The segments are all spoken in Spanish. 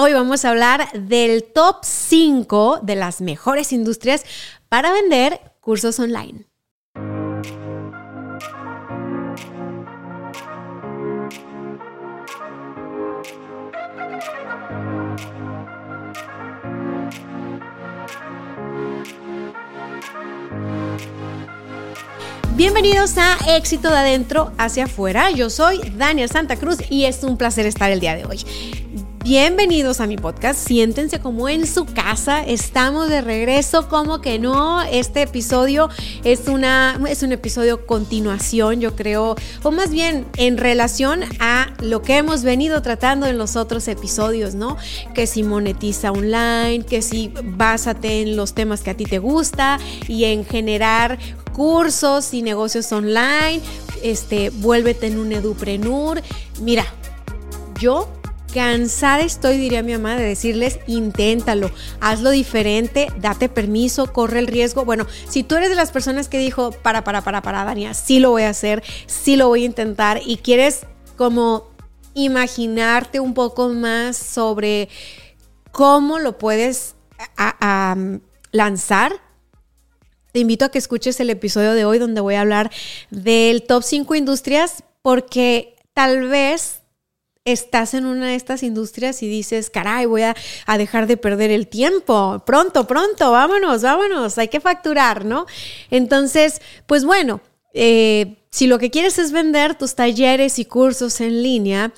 Hoy vamos a hablar del top 5 de las mejores industrias para vender cursos online. Bienvenidos a Éxito de Adentro hacia afuera. Yo soy Daniel Santa Cruz y es un placer estar el día de hoy. Bienvenidos a mi podcast, siéntense como en su casa, estamos de regreso, como que no, este episodio es, una, es un episodio continuación, yo creo, o más bien en relación a lo que hemos venido tratando en los otros episodios, ¿no? Que si monetiza online, que si básate en los temas que a ti te gusta y en generar cursos y negocios online, este, vuélvete en un eduprenur. Mira, yo Cansada estoy, diría mi mamá, de decirles, inténtalo, hazlo diferente, date permiso, corre el riesgo. Bueno, si tú eres de las personas que dijo, para, para, para, para, Dania, sí lo voy a hacer, sí lo voy a intentar y quieres como imaginarte un poco más sobre cómo lo puedes lanzar, te invito a que escuches el episodio de hoy donde voy a hablar del top 5 industrias porque tal vez estás en una de estas industrias y dices, caray, voy a, dejar de perder el tiempo, pronto, pronto, vámonos, vámonos, hay que facturar, ¿no? Entonces, pues bueno, eh, si lo que quieres es vender tus talleres y cursos en línea,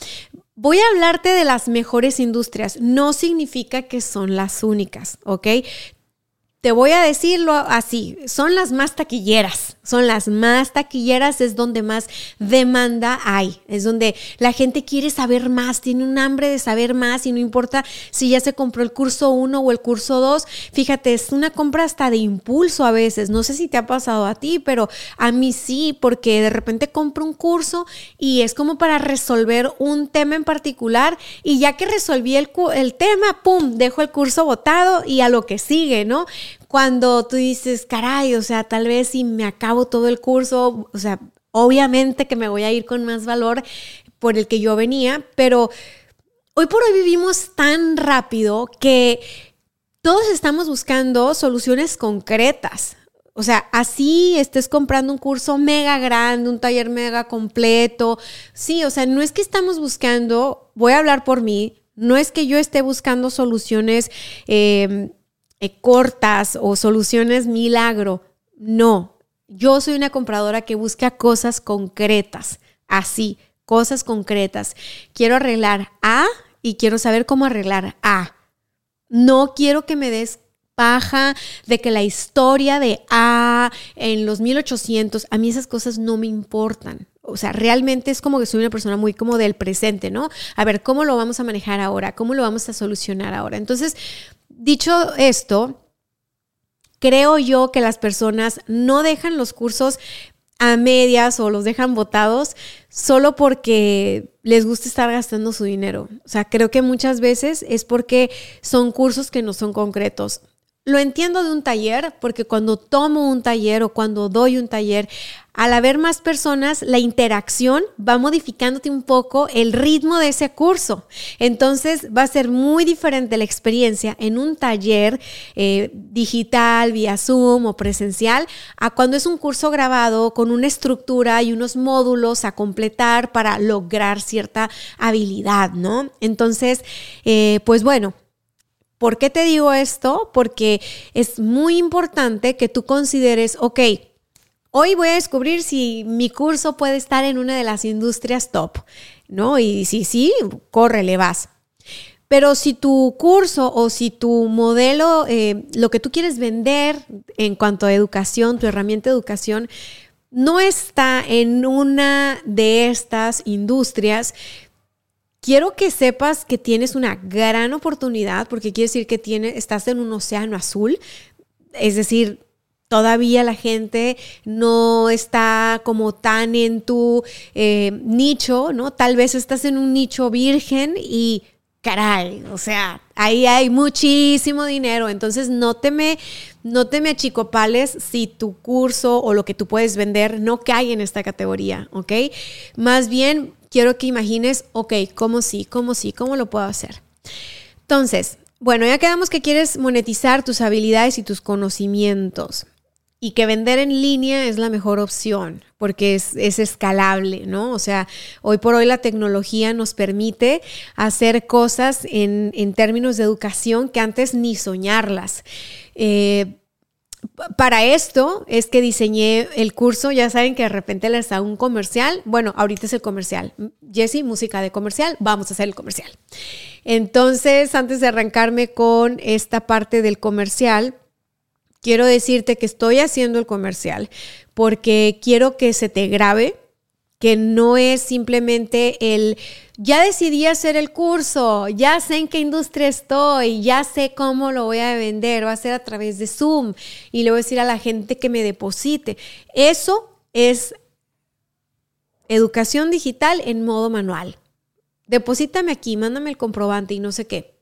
Voy a hablarte de las mejores industrias. No significa que son las únicas, ¿ok? Te voy a decirlo así, son las más taquilleras, son las más taquilleras, es donde más demanda hay, es donde la gente quiere saber más, tiene un hambre de saber más y no importa si ya se compró el curso 1 o el curso 2, fíjate, es una compra hasta de impulso a veces, no sé si te ha pasado a ti, pero a mí sí, porque de repente compro un curso y es como para resolver un tema en particular y ya que resolví el, el tema, ¡pum!, dejo el curso botado y a lo que sigue, ¿no? Cuando tú dices, caray, o sea, tal vez si me acabo todo el curso, o sea, obviamente que me voy a ir con más valor por el que yo venía, pero hoy por hoy vivimos tan rápido que todos estamos buscando soluciones concretas. O sea, así estés comprando un curso mega grande, un taller mega completo. Sí, o sea, no es que estamos buscando, voy a hablar por mí, no es que yo esté buscando soluciones eh, eh, cortas o soluciones milagro. No, yo soy una compradora que busca cosas concretas, así, cosas concretas. Quiero arreglar A y quiero saber cómo arreglar A. No quiero que me des paja de que la historia de A en los 1800, a mí esas cosas no me importan. O sea, realmente es como que soy una persona muy como del presente, ¿no? A ver, ¿cómo lo vamos a manejar ahora? ¿Cómo lo vamos a solucionar ahora? Entonces, dicho esto, creo yo que las personas no dejan los cursos a medias o los dejan botados solo porque les gusta estar gastando su dinero. O sea, creo que muchas veces es porque son cursos que no son concretos. Lo entiendo de un taller porque cuando tomo un taller o cuando doy un taller, al haber más personas, la interacción va modificándote un poco el ritmo de ese curso. Entonces va a ser muy diferente la experiencia en un taller eh, digital, vía Zoom o presencial, a cuando es un curso grabado con una estructura y unos módulos a completar para lograr cierta habilidad, ¿no? Entonces, eh, pues bueno, ¿Por qué te digo esto? Porque es muy importante que tú consideres, ok, hoy voy a descubrir si mi curso puede estar en una de las industrias top, ¿no? Y si sí, corre, le vas. Pero si tu curso o si tu modelo, eh, lo que tú quieres vender en cuanto a educación, tu herramienta de educación, no está en una de estas industrias, quiero que sepas que tienes una gran oportunidad porque quiere decir que tiene, estás en un océano azul, es decir, todavía la gente no está como tan en tu eh, nicho, ¿no? Tal vez estás en un nicho virgen y caray, o sea, ahí hay muchísimo dinero, entonces no te me, no te me achicopales si tu curso o lo que tú puedes vender no cae en esta categoría, ¿ok? Más bien quiero que imagines, ok, ¿cómo sí? ¿Cómo sí? ¿Cómo lo puedo hacer? Entonces, bueno, ya quedamos que quieres monetizar tus habilidades y tus conocimientos y que vender en línea es la mejor opción porque es, escalable, ¿no? O sea, hoy por hoy la tecnología nos permite hacer cosas en, términos de educación que antes ni soñarlas. Eh, para esto es que diseñé el curso, ya saben que de repente les da un comercial, bueno, ahorita es el comercial. Jesse, música de comercial, vamos a hacer el comercial. Entonces, antes de arrancarme con esta parte del comercial, quiero decirte que estoy haciendo el comercial porque quiero que se te grabe que no es simplemente el, ya decidí hacer el curso, ya sé en qué industria estoy, ya sé cómo lo voy a vender, va a ser a través de Zoom y le voy a decir a la gente que me deposite. Eso es educación digital en modo manual. Deposítame aquí, mándame el comprobante y no sé qué.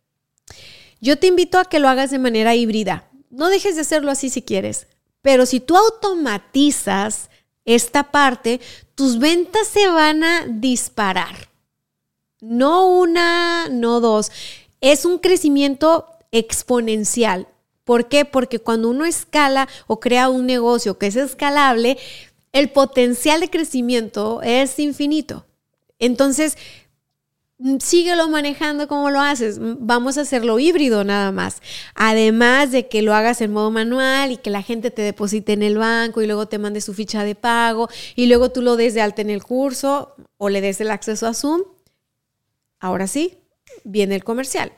Yo te invito a que lo hagas de manera híbrida no dejes de hacerlo así si quieres, pero si tú automatizas esta parte, tus ventas se van a disparar. No una, no dos. Es un crecimiento exponencial. ¿Por qué? Porque cuando uno escala o crea un negocio que es escalable, el potencial de crecimiento es infinito. Entonces, síguelo manejando como lo haces. Mm, vamos a hacerlo híbrido nada más. Además de que lo hagas en modo manual y que la gente te deposite en el banco y luego te mande su ficha de pago y luego tú lo des de alta en el curso o le des el acceso a Zoom. Ahora sí, viene el comercial.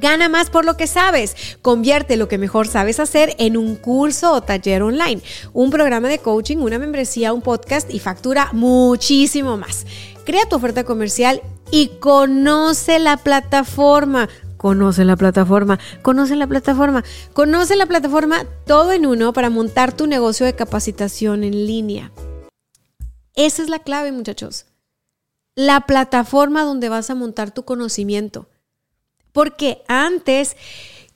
Gana más por lo que sabes. Convierte lo que mejor sabes hacer en un curso o taller online, un programa de coaching, una membresía, un podcast y factura muchísimo más. Crea tu oferta comercial y conoce la plataforma. Conoce la plataforma, conoce la plataforma, conoce la plataforma todo en uno para montar tu negocio de capacitación en línea. Esa es la clave, muchachos. La plataforma donde vas a montar tu conocimiento. Porque antes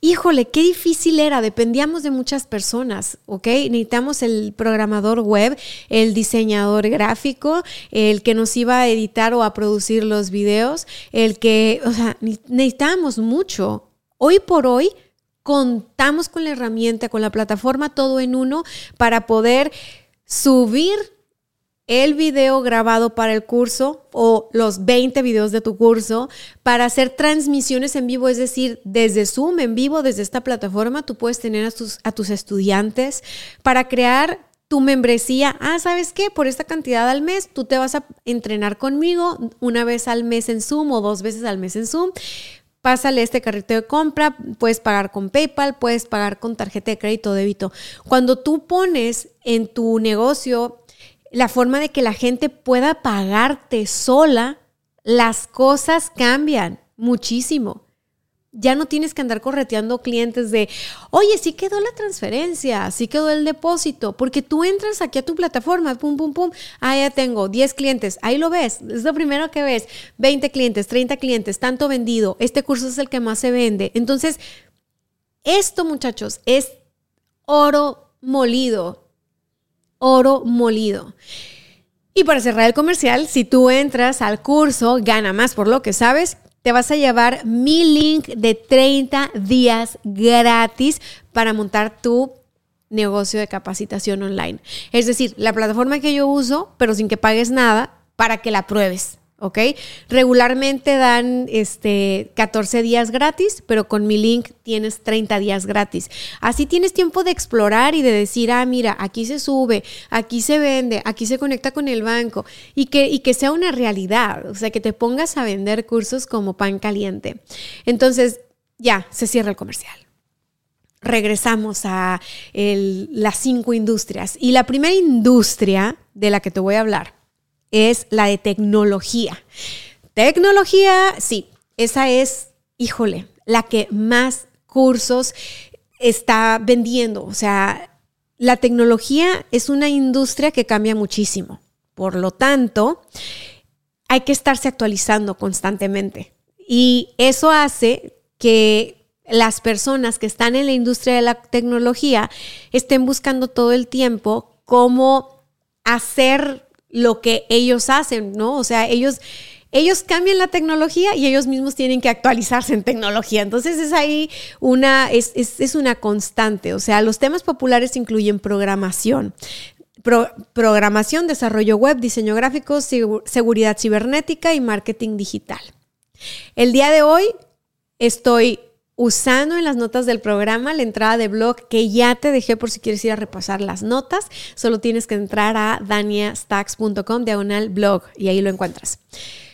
híjole, qué difícil era, dependíamos de muchas personas, ¿ok? Necesitamos el programador web, el diseñador gráfico, el que nos iba a editar o a producir los videos, el que, o sea, necesitábamos mucho. Hoy por hoy contamos con la herramienta, con la plataforma todo en uno para poder subir el video grabado para el curso o los 20 videos de tu curso para hacer transmisiones en vivo, es decir, desde Zoom en vivo, desde esta plataforma, tú puedes tener a tus, tus estudiantes para crear tu membresía. Ah, ¿sabes qué? Por esta cantidad al mes, tú te vas a entrenar conmigo una vez al mes en Zoom o dos veces al mes en Zoom pásale este carrito de compra, puedes pagar con PayPal, puedes pagar con tarjeta de crédito o débito. Cuando tú pones en tu negocio la forma de que la gente pueda pagarte sola, las cosas cambian muchísimo. Ya no tienes que andar correteando clientes de, oye, sí quedó la transferencia, sí quedó el depósito, porque tú entras aquí a tu plataforma, pum, pum, pum, ah, ya tengo 10 clientes, ahí lo ves, es lo primero que ves, 20 clientes, 30 clientes, tanto vendido, este curso es el que más se vende. Entonces, esto muchachos es oro molido, oro molido. Y para cerrar el comercial, si tú entras al curso Gana más por lo que sabes, te vas a llevar mi link de 30 días gratis para montar tu negocio de capacitación online. Es decir, la plataforma que yo uso, pero sin que pagues nada, para que la pruebes. ¿Ok? Regularmente dan este 14 días gratis, pero con mi link tienes 30 días gratis. Así tienes tiempo de explorar y de decir, ah, mira, aquí se sube, aquí se vende, aquí se conecta con el banco y que, y que sea una realidad, o sea, que te pongas a vender cursos como pan caliente. Entonces, ya, se cierra el comercial regresamos a las cinco industrias. Y la primera industria de la que te voy a hablar es la de tecnología. tecnología, sí, esa es, híjole, la que más cursos está vendiendo. O sea, la tecnología es una industria que cambia muchísimo. Por lo tanto, hay que estarse actualizando constantemente. Y eso hace que las personas que están en la industria de la tecnología estén buscando todo el tiempo cómo hacer lo que ellos hacen, ¿no? O sea, ellos ellos cambian la tecnología y ellos mismos tienen que actualizarse en tecnología. Entonces es ahí una, es, es, una constante. O sea, los temas populares incluyen programación. programación, desarrollo web, diseño gráfico, seguridad cibernética y marketing digital. El día de hoy estoy usando en las notas del programa la entrada de blog que ya te dejé por si quieres ir a repasar las notas. Solo tienes que entrar a daniastacks.com diagonal blog y ahí lo encuentras.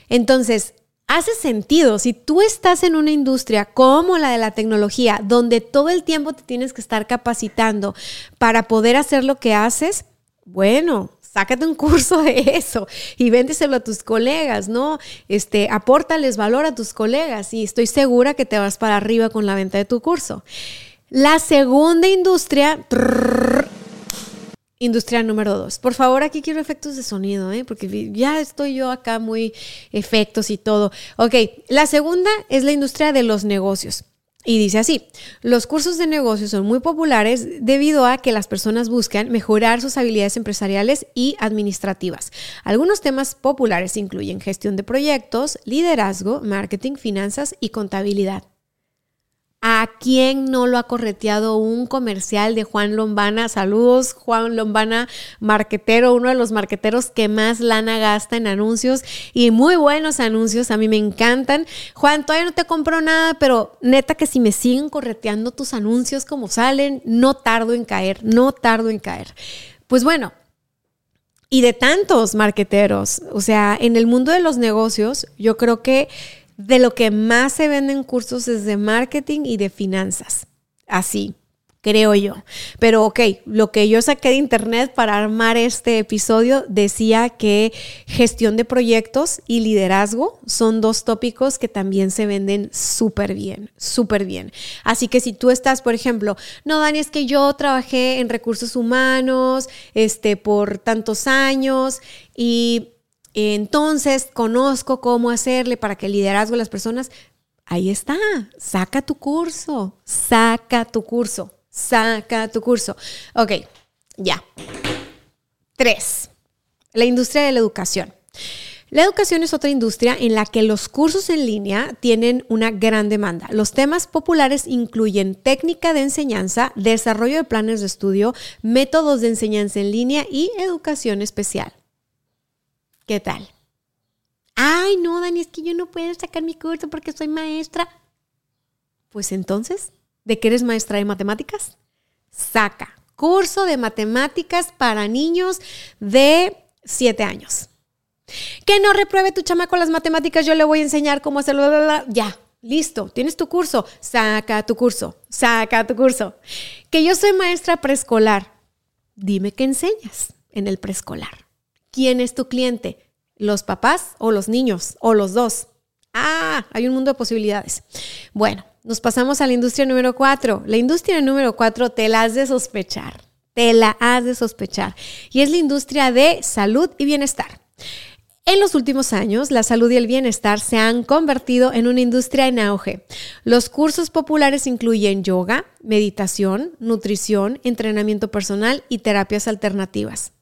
Entonces, hace sentido. Si tú estás en una industria como la de la tecnología, donde todo el tiempo te tienes que estar capacitando para poder hacer lo que haces, bueno, sácate un curso de eso y véndeselo a tus colegas, ¿no? Este, apórtales valor a tus colegas y estoy segura que te vas para arriba con la venta de tu curso. La segunda industria, Industria número dos. Por favor, aquí quiero efectos de sonido, ¿eh? porque ya estoy yo acá muy efectos y todo. Ok, la segunda es la industria de los negocios. Y dice así, los cursos de negocios son muy populares debido a que las personas buscan mejorar sus habilidades empresariales y administrativas. Algunos temas populares incluyen gestión de proyectos, liderazgo, marketing, finanzas y contabilidad. ¿A quién no lo ha correteado un comercial de Juan Lombana? Saludos, Juan Lombana, marquetero, uno de los marqueteros que más lana gasta en anuncios y muy buenos anuncios, a mí me encantan. Juan, todavía no te compro nada, pero neta que si me siguen correteando tus anuncios como salen, no tardo en caer, no tardo en caer. Pues bueno, y de tantos marqueteros, o sea, en el mundo de los negocios, yo creo que de lo que más se venden cursos es de marketing y de finanzas. Así, creo yo. Pero ok, lo que yo saqué de internet para armar este episodio decía que gestión de proyectos y liderazgo son dos tópicos que también se venden súper bien, súper bien. Así que si tú estás, por ejemplo, no, Dani, es que yo trabajé en recursos humanos este, por tantos años y entonces conozco cómo hacerle para que el liderazgo de las personas, ahí está, saca tu curso, saca tu curso, saca tu curso. Ok, ya. Tres, la industria de la educación. La educación es otra industria en la que los cursos en línea tienen una gran demanda. Los temas populares incluyen técnica de enseñanza, desarrollo de planes de estudio, métodos de enseñanza en línea y educación especial. ¿Qué tal? Ay, no, Dani, es que yo no puedo sacar mi curso porque soy maestra. Pues entonces, ¿de qué eres maestra de matemáticas? Saca curso de matemáticas para niños de 7 años. Que no repruebe tu chama con las matemáticas, yo le voy a enseñar cómo hacerlo. Ya, listo, tienes tu curso, saca tu curso, saca tu curso. Que yo soy maestra preescolar, dime qué enseñas en el preescolar. ¿Quién es tu cliente? ¿Los papás o los niños? ¿O los dos? Ah, hay un mundo de posibilidades. Bueno, nos pasamos a la industria número cuatro. La industria número cuatro te la has de sospechar. Te la has de sospechar. Y es la industria de salud y bienestar. En los últimos años, la salud y el bienestar se han convertido en una industria en auge. Los cursos populares incluyen yoga, meditación, nutrición, entrenamiento personal y terapias alternativas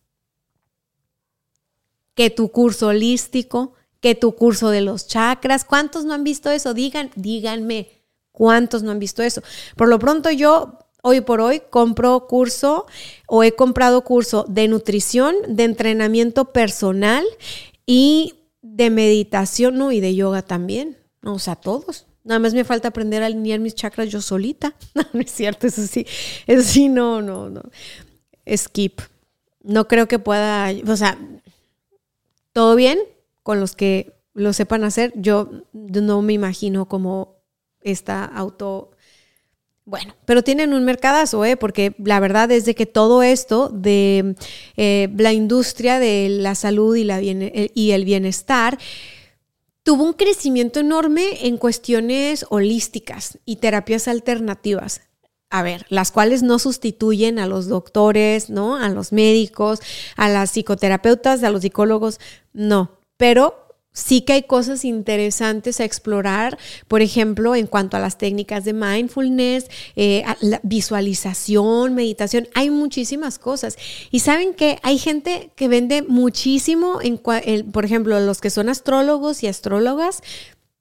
que tu curso holístico, que tu curso de los chakras. ¿Cuántos no han visto eso? Digan, díganme, ¿cuántos no han visto eso? Por lo pronto yo hoy por hoy compro curso o he comprado curso de nutrición, de entrenamiento personal y de meditación, ¿no? Y de yoga también. O sea, todos. Nada más me falta aprender a alinear mis chakras yo solita. No, no es cierto, eso sí. Eso sí, no, no, no. Skip. No creo que pueda, o sea, todo bien con los que lo sepan hacer. Yo no me imagino como esta auto... Bueno, pero tienen un mercadazo, ¿eh? porque la verdad es de que todo esto de eh, la industria de la salud y, la y el bienestar tuvo un crecimiento enorme en cuestiones holísticas y terapias alternativas. A ver, las cuales no sustituyen a los doctores, ¿no? A los médicos, a las psicoterapeutas, a los psicólogos, no. Pero sí que hay cosas interesantes a explorar, por ejemplo, en cuanto a las técnicas de mindfulness, eh, visualización, meditación, hay muchísimas cosas. Y saben que hay gente que vende muchísimo, en, por ejemplo, los que son astrólogos y astrólogas,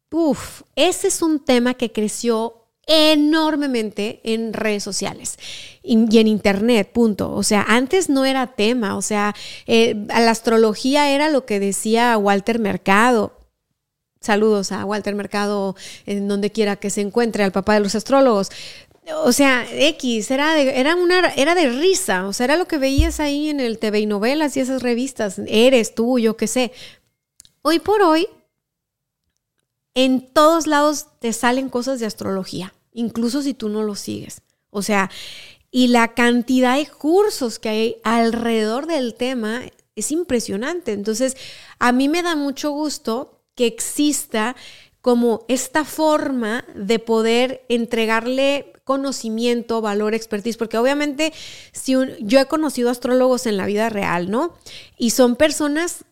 Uf, ese es un tema que creció enormemente en redes sociales y en internet, punto. O sea, antes no era tema, o sea, eh, la astrología era lo que decía Walter Mercado. Saludos a Walter Mercado en donde quiera que se encuentre, al papá de los astrólogos. O sea, X, era de, era, una, era de risa, o sea, era lo que veías ahí en el TV y novelas y esas revistas. Eres tú, yo qué sé. Hoy por hoy, en todos lados te salen cosas de astrología incluso si tú no lo sigues. O sea, y la cantidad de cursos que hay alrededor del tema es impresionante. Entonces, a mí me da mucho gusto que exista como esta forma de poder entregarle conocimiento, valor, expertise, porque obviamente si yo he conocido astrólogos en la vida real, ¿no? Y son personas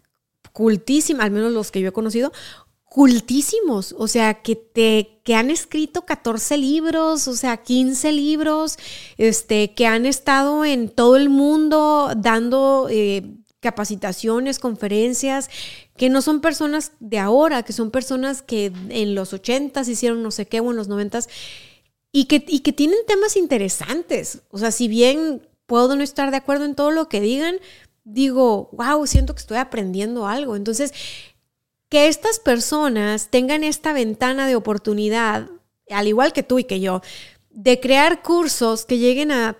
cultísimas, al menos los que yo he conocido, cultísimos, o sea, que te que han escrito 14 libros, o sea, 15 libros, este, que han estado en todo el mundo dando eh, capacitaciones, conferencias, que no son personas de ahora, que son personas que en los 80 hicieron no sé qué o en los 90 y que, y que tienen temas interesantes. O sea, si bien puedo no estar de acuerdo en todo lo que digan, digo, wow, siento que estoy aprendiendo algo. Entonces, que estas personas tengan esta ventana de oportunidad, al igual que tú y que yo, de crear cursos que lleguen a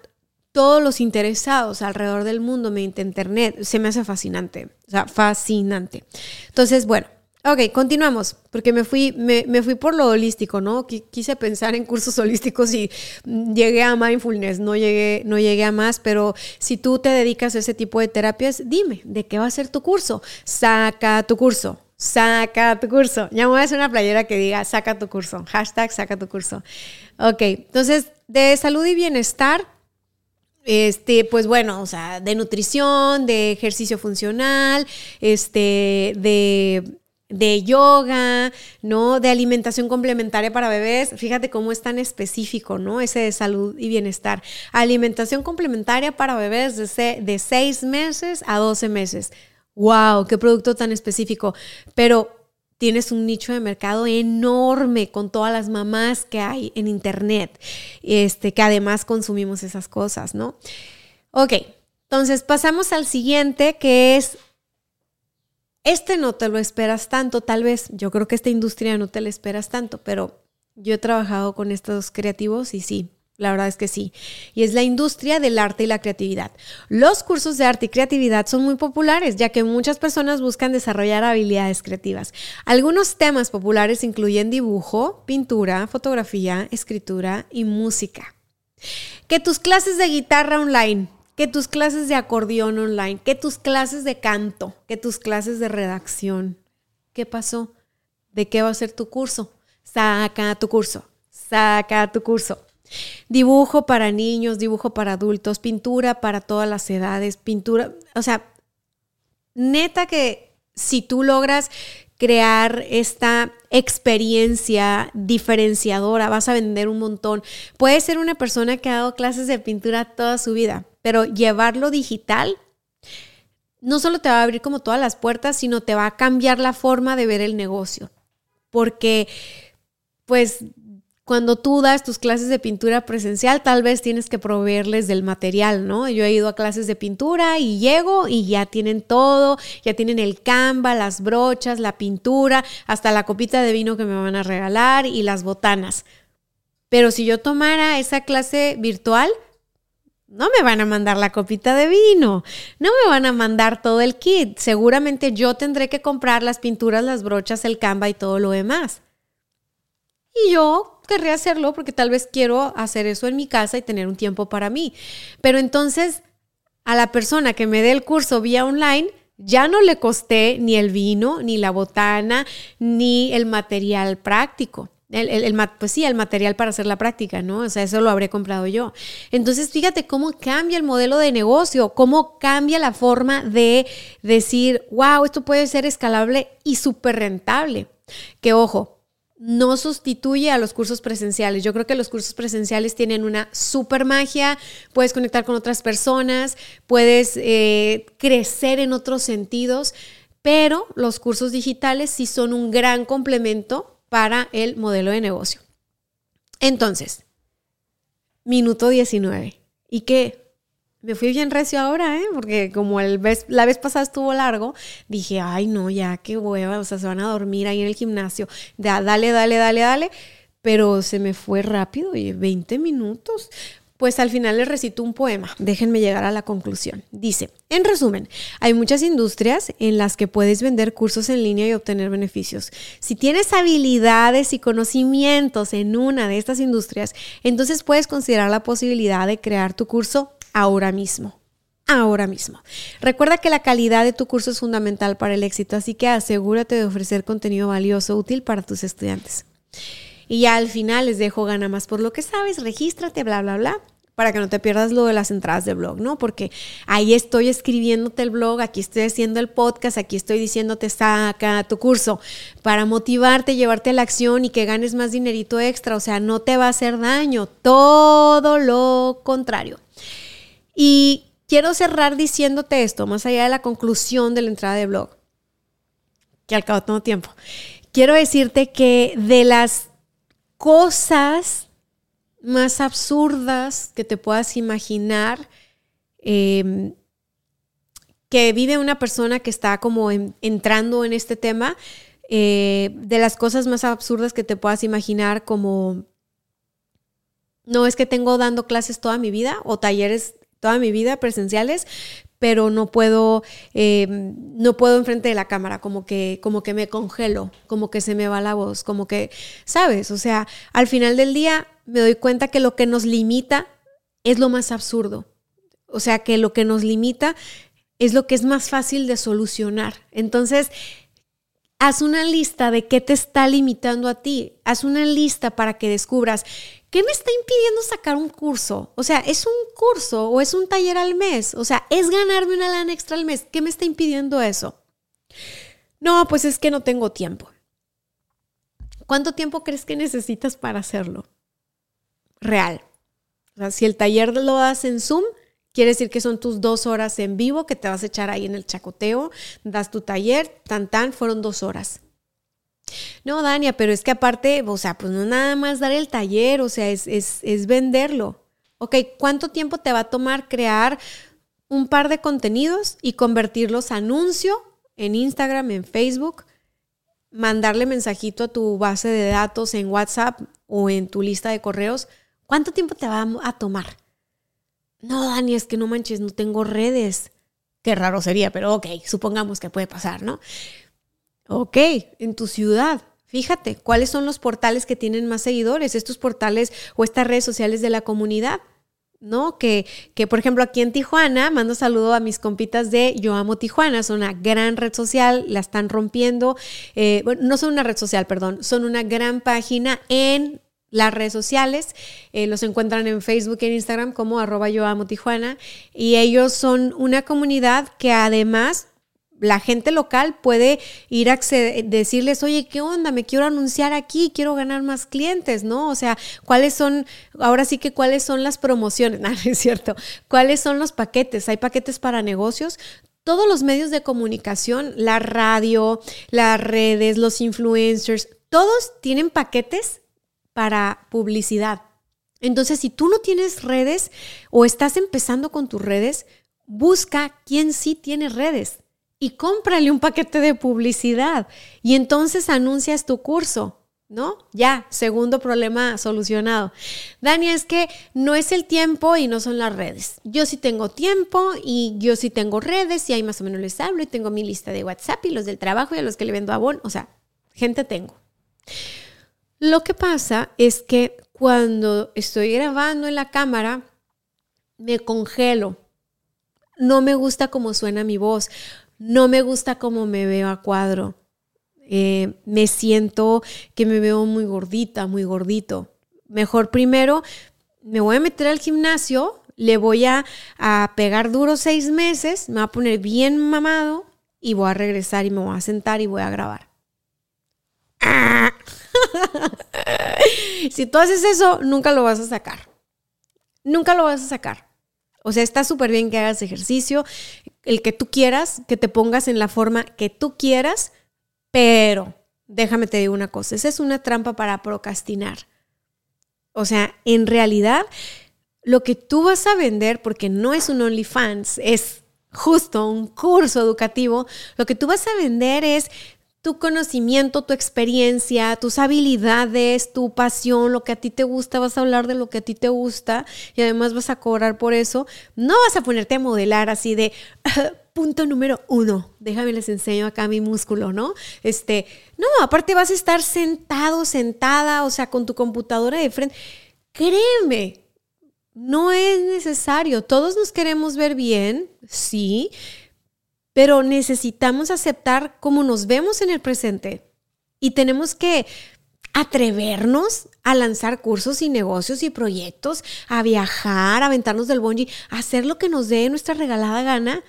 todos los interesados alrededor del mundo mediante Internet, se me hace fascinante, o sea, fascinante. Entonces, bueno, ok, continuamos, porque me fui, me, me fui por lo holístico, ¿no? Quise pensar en cursos holísticos y llegué a mindfulness, no llegué, no llegué a más, pero si tú te dedicas a ese tipo de terapias, dime, ¿de qué va a ser tu curso? Saca tu curso saca tu curso. Ya me voy a hacer una playera que diga, saca tu curso. Hashtag, saca tu curso. Ok, entonces, de salud y bienestar, este, pues bueno, o sea, de nutrición, de ejercicio funcional, este, de, de yoga, ¿no? De alimentación complementaria para bebés. Fíjate cómo es tan específico, ¿no? Ese de salud y bienestar. Alimentación complementaria para bebés de, de 6 meses a 12 meses wow, qué producto tan específico, pero tienes un nicho de mercado enorme con todas las mamás que hay en internet, este, que además consumimos esas cosas, ¿no? Ok, entonces pasamos al siguiente que es, este no te lo esperas tanto, tal vez, yo creo que esta industria no te la esperas tanto, pero yo he trabajado con estos creativos y sí, la verdad es que sí. Y es la industria del arte y la creatividad. Los cursos de arte y creatividad son muy populares, ya que muchas personas buscan desarrollar habilidades creativas. Algunos temas populares incluyen dibujo, pintura, fotografía, escritura y música. Que tus clases de guitarra online, que tus clases de acordeón online, que tus clases de canto, que tus clases de redacción. ¿Qué pasó? ¿De qué va a ser tu curso? Saca tu curso. Saca tu curso. Dibujo para niños, dibujo para adultos, pintura para todas las edades, pintura, o sea, neta que si tú logras crear esta experiencia diferenciadora, vas a vender un montón. Puedes ser una persona que ha dado clases de pintura toda su vida, pero llevarlo digital no solo te va a abrir como todas las puertas, sino te va a cambiar la forma de ver el negocio. Porque, pues, cuando tú das tus clases de pintura presencial, tal vez tienes que proveerles del material, ¿no? Yo he ido a clases de pintura y llego y ya tienen todo, ya tienen el canva, las brochas, la pintura, hasta la copita de vino que me van a regalar y las botanas. Pero si yo tomara esa clase virtual, no me van a mandar la copita de vino, no me van a mandar todo el kit. Seguramente yo tendré que comprar las pinturas, las brochas, el canva y todo lo demás. Y yo querría hacerlo porque tal vez quiero hacer eso en mi casa y tener un tiempo para mí. Pero entonces, a la persona que me dé el curso vía online, Ya no le costé ni el vino, ni la botana, ni el material práctico. El, pues sí, el material para hacer la práctica, ¿no? O sea, eso lo habré comprado yo. Entonces, fíjate cómo cambia el modelo de negocio, cómo cambia la forma de decir, wow, esto puede ser escalable y súper rentable. Que ojo, no sustituye a los cursos presenciales. Yo creo que los cursos presenciales tienen una super magia, puedes conectar con otras personas, puedes eh, crecer en otros sentidos, pero los cursos digitales sí son un gran complemento para el modelo de negocio. Entonces, minuto 19. ¿Y qué? Me fui bien recio ahora, ¿eh? Porque como el la vez pasada estuvo largo, dije, ay, no, ya, qué hueva, o sea, se van a dormir ahí en el gimnasio. dale, dale, dale, dale. Pero se me fue rápido, y 20 minutos. Pues al final les recito un poema. Déjenme llegar a la conclusión. Dice, en resumen, hay muchas industrias en las que puedes vender cursos en línea y obtener beneficios. Si tienes habilidades y conocimientos en una de estas industrias, entonces puedes considerar la posibilidad de crear tu curso ahora mismo ahora mismo. Recuerda que la calidad de tu curso es fundamental para el éxito, así que asegúrate de ofrecer contenido valioso, útil para tus estudiantes. Y ya al final les dejo gana más por lo que sabes, regístrate, bla, bla, bla para que no te pierdas lo de las entradas de blog, ¿no? Porque ahí estoy escribiéndote el blog, aquí estoy haciendo el podcast, aquí estoy diciéndote saca tu curso para motivarte, llevarte a la acción y que ganes más dinerito extra, o sea, no te va a hacer daño, todo lo contrario. Y quiero cerrar diciéndote esto, más allá de la conclusión de la entrada de blog, que al cabo tengo tiempo. Quiero decirte que de las cosas más absurdas que te puedas imaginar em, que vive una persona que está como entrando en este tema, eh, de las cosas más absurdas que te puedas imaginar como, no es que tengo dando clases toda mi vida o talleres toda mi vida presenciales, pero no puedo, em, no puedo enfrente de la cámara, como que, como que me congelo, como que se me va la voz, como que, ¿sabes? O sea, al final del día me doy cuenta que lo que nos limita es lo más absurdo. O sea, que lo que nos limita es lo que es más fácil de solucionar. Entonces, haz una lista de qué te está limitando a ti. Haz una lista para que descubras ¿qué me está impidiendo sacar un curso? O sea, ¿es un curso o es un taller al mes? O sea, ¿es ganarme una lana extra al mes? ¿Qué me está impidiendo eso? No, pues es que no tengo tiempo. ¿Cuánto tiempo crees que necesitas para hacerlo? Real. O sea, si el taller lo das en Zoom, quiere decir que son tus dos horas en vivo que te vas a echar ahí en el chacoteo, das tu taller, tan tan, fueron dos horas. No, Dania, pero es que aparte, o sea, pues no nada más dar el taller, o sea, es, es, venderlo. Ok, ¿cuánto tiempo te va a tomar crear un par de contenidos y convertirlos a anuncio en Instagram, en Facebook? Mandarle mensajito a tu base de datos en WhatsApp o en tu lista de correos. ¿Cuánto tiempo te va a tomar? No, Dani, es que no manches, no tengo redes. Qué raro sería, pero ok, supongamos que puede pasar, ¿no? Ok, en tu ciudad. Fíjate, ¿cuáles son los portales que tienen más seguidores? Estos portales o estas redes sociales de la comunidad. ¿no? Que, que, por ejemplo, aquí en Tijuana, mando saludo a mis compitas de Yo Amo Tijuana, son una gran red social, la están rompiendo. Eh, no son una red social, perdón, son una gran página en las redes sociales. Eh, los encuentran en Facebook y en Instagram como arroba Yo Amo Tijuana. Y ellos son una comunidad que además la gente local puede ir a decirles, oye, ¿qué onda? Me quiero anunciar aquí, quiero ganar más clientes, ¿no? O sea, ¿cuáles son, ahora sí que cuáles son las promociones? No, es cierto. ¿Cuáles son los paquetes? ¿Hay paquetes para negocios? Todos los medios de comunicación, la radio, las redes, los influencers, todos tienen paquetes para publicidad. Entonces, si tú no tienes redes o estás empezando con tus redes, busca quién sí tiene redes y cómprale un paquete de publicidad y entonces anuncias tu curso. ¿No? Ya, segundo problema solucionado. Dani, es que no es el tiempo y no son las redes. Yo sí tengo tiempo y yo sí tengo redes y ahí más o menos les hablo y tengo mi lista de WhatsApp y los del trabajo y a los que le vendo abón. O sea, gente tengo. Lo que pasa es que cuando estoy grabando en la cámara, me congelo. No me gusta cómo suena mi voz no me gusta cómo me veo a cuadro. Eh, me siento que me veo muy gordita, muy gordito. Mejor primero me voy a meter al gimnasio, le voy a, a pegar duro seis meses, me voy a poner bien mamado y voy a regresar y me voy a sentar y voy a grabar. si tú haces eso, nunca lo vas a sacar. Nunca lo vas a sacar. O sea, está súper bien que hagas ejercicio, el que tú quieras, que te pongas en la forma que tú quieras, pero déjame te digo una cosa, esa es una trampa para procrastinar. O sea, en realidad, lo que tú vas a vender, porque no es un OnlyFans, es justo un curso educativo, lo que tú vas a vender es tu conocimiento, tu experiencia, tus habilidades, tu pasión, lo que a ti te gusta, vas a hablar de lo que a ti te gusta y además vas a cobrar por eso. No vas a ponerte a modelar así de punto número uno, déjame les enseño acá mi músculo, ¿no? Este, no, aparte vas a estar sentado, sentada, o sea, con tu computadora de frente. Créeme, no es necesario. Todos nos queremos ver bien, sí, pero necesitamos aceptar cómo nos vemos en el presente y tenemos que atrevernos a lanzar cursos y negocios y proyectos, a viajar, a aventarnos del bungee, a hacer lo que nos dé nuestra regalada gana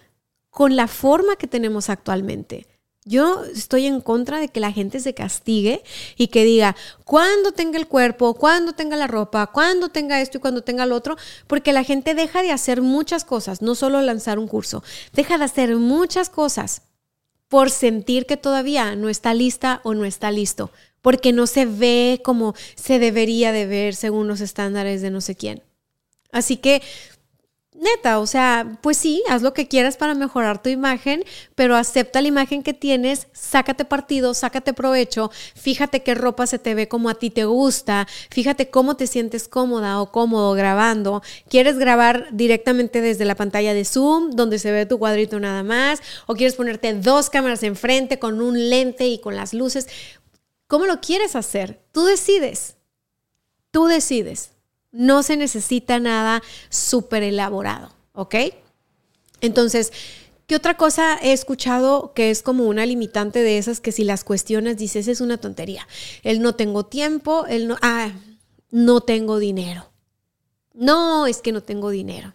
con la forma que tenemos actualmente. Yo estoy en contra de que la gente se castigue y que diga, cuando tenga el cuerpo, cuando tenga la ropa, cuando tenga esto y cuando tenga lo otro, porque la gente deja de hacer muchas cosas, no solo lanzar un curso, deja de hacer muchas cosas por sentir que todavía no está lista o no está listo, porque no se ve como se debería de ver según los estándares de no sé quién. Así que neta, o sea, pues sí, haz lo que quieras para mejorar tu imagen, pero acepta la imagen que tienes, sácate partido, sácate provecho, fíjate qué ropa se te ve como a ti te gusta, fíjate cómo te sientes cómoda o cómodo grabando. ¿Quieres grabar directamente desde la pantalla de Zoom, donde se ve tu cuadrito nada más? ¿O quieres ponerte dos cámaras enfrente con un lente y con las luces? ¿Cómo lo quieres hacer? Tú decides. Tú decides. No se necesita nada súper elaborado, ¿ok? Entonces, ¿qué otra cosa he escuchado que es como una limitante de esas que si las cuestionas dices es una tontería? El no tengo tiempo, el no, ah, no tengo dinero. No, es que no tengo dinero.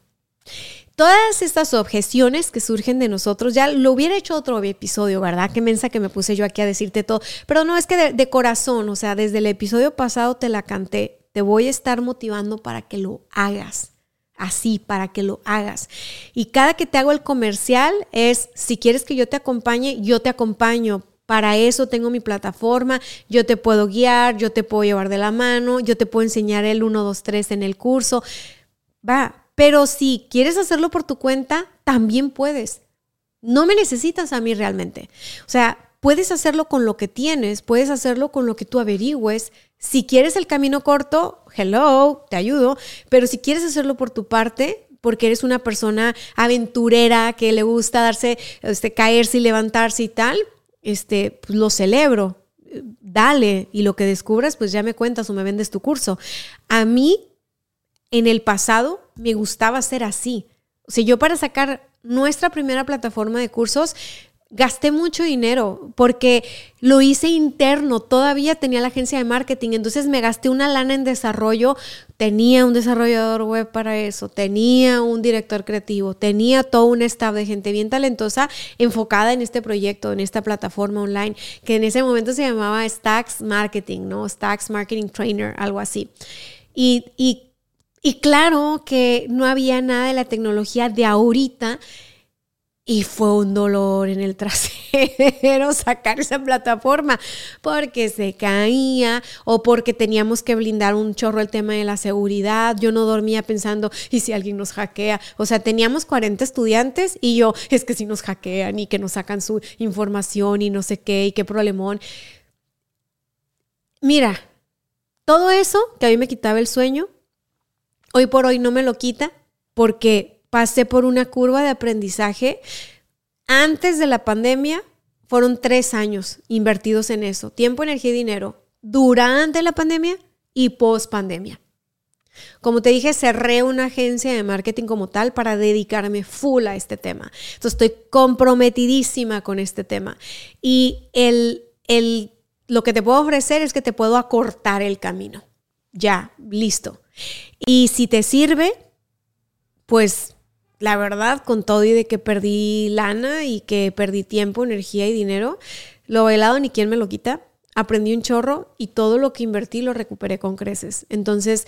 Todas estas objeciones que surgen de nosotros, ya lo hubiera hecho otro episodio, ¿verdad? Qué mensa que me puse yo aquí a decirte todo. Pero no, es que de, de corazón, o sea, desde el episodio pasado te la canté te voy a estar motivando para que lo hagas. Así, para que lo hagas. Y cada que te hago el comercial es, si quieres que yo te acompañe, yo te acompaño. Para eso tengo mi plataforma, yo te puedo guiar, yo te puedo llevar de la mano, yo te puedo enseñar el 1, 2, 3 en el curso. Va, pero si quieres hacerlo por tu cuenta, también puedes. No me necesitas a mí realmente. O sea, puedes hacerlo con lo que tienes, puedes hacerlo con lo que tú averigües. Si quieres el camino corto, hello, te ayudo, pero si quieres hacerlo por tu parte, porque eres una persona aventurera que le gusta darse, este, caerse y levantarse y tal, este, pues lo celebro. Dale, y lo que descubras, pues ya me cuentas o me vendes tu curso. A mí, en el pasado, me gustaba ser así. O sea, yo para sacar nuestra primera plataforma de cursos, gasté mucho dinero porque lo hice interno, todavía tenía la agencia de marketing, entonces me gasté una lana en desarrollo, tenía un desarrollador web para eso, tenía un director creativo, tenía todo un staff de gente bien talentosa enfocada en este proyecto, en esta plataforma online, que en ese momento se llamaba Stacks Marketing, ¿no? Stacks Marketing Trainer, algo así. Y, y, y claro que no había nada de la tecnología de ahorita y fue un dolor en el trasero sacar esa plataforma porque se caía o porque teníamos que blindar un chorro el tema de la seguridad. Yo no dormía pensando, ¿y si alguien nos hackea? O sea, teníamos 40 estudiantes y yo, es que si nos hackean y que nos sacan su información y no sé qué y qué problemón. Mira, todo eso que a mí me quitaba el sueño, hoy por hoy no me lo quita porque pasé por una curva de aprendizaje. Antes de la pandemia fueron tres años invertidos en eso, tiempo, energía y dinero, durante la pandemia y post pandemia. Como te dije, cerré una agencia de marketing como tal para dedicarme full a este tema. Entonces estoy comprometidísima con este tema. Y el, el, lo que te puedo ofrecer es que te puedo acortar el camino. Ya, listo. Y si te sirve, pues la verdad, con todo y de que perdí lana y que perdí tiempo, energía y dinero, lo bailado ni quien me lo quita. Aprendí un chorro y todo lo que invertí lo recuperé con creces. Entonces,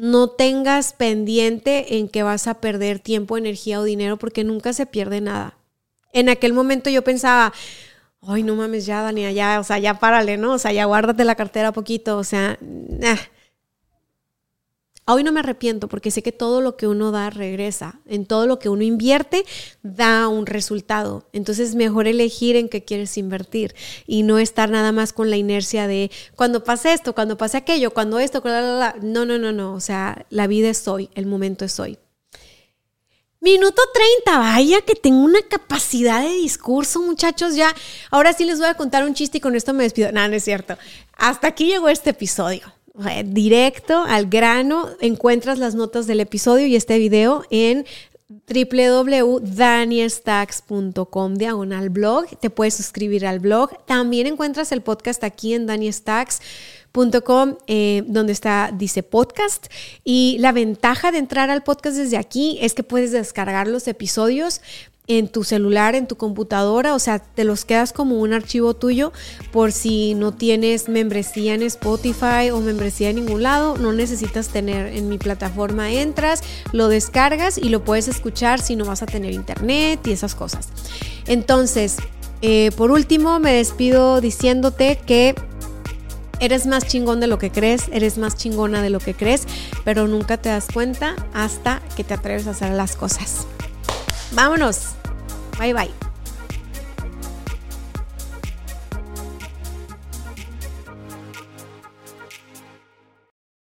No tengas pendiente en que vas a perder tiempo, energía o dinero porque nunca se pierde nada. En aquel momento yo pensaba, ay, no mames, ya, Dania, ya, o sea, ya párale, ¿no? O sea, ya guárdate la cartera poquito, o sea. Hoy no me arrepiento porque sé que todo lo que uno da regresa. En todo lo que uno invierte da un resultado. Entonces es mejor elegir en qué quieres invertir y no estar nada más con la inercia de cuando pase esto, cuando pase aquello, cuando esto, no, no, no, no. O sea, la vida es hoy, el momento es hoy. Minuto 30, vaya que tengo una capacidad de discurso, muchachos. Ya, ahora sí les voy a contar un chiste y con esto me despido. No, no es cierto. Hasta aquí llegó este episodio directo al grano. Encuentras las notas del episodio y este video en www.daniestacks.com diagonal blog. Te puedes suscribir al blog. También encuentras el podcast aquí en daniestacks.com eh, donde está, dice podcast. Y la ventaja de entrar al podcast desde aquí es que puedes descargar los episodios en tu celular, en tu computadora, o sea, te los quedas como un archivo tuyo por si no tienes membresía en Spotify o membresía en ningún lado, no necesitas tener en mi plataforma, entras, lo descargas y lo puedes escuchar si no vas a tener internet y esas cosas. Entonces, eh, por último, me despido diciéndote que eres más chingón de lo que crees, eres más chingona de lo que crees, pero nunca te das cuenta hasta que te atreves a hacer las cosas. Vámonos. バイバイ。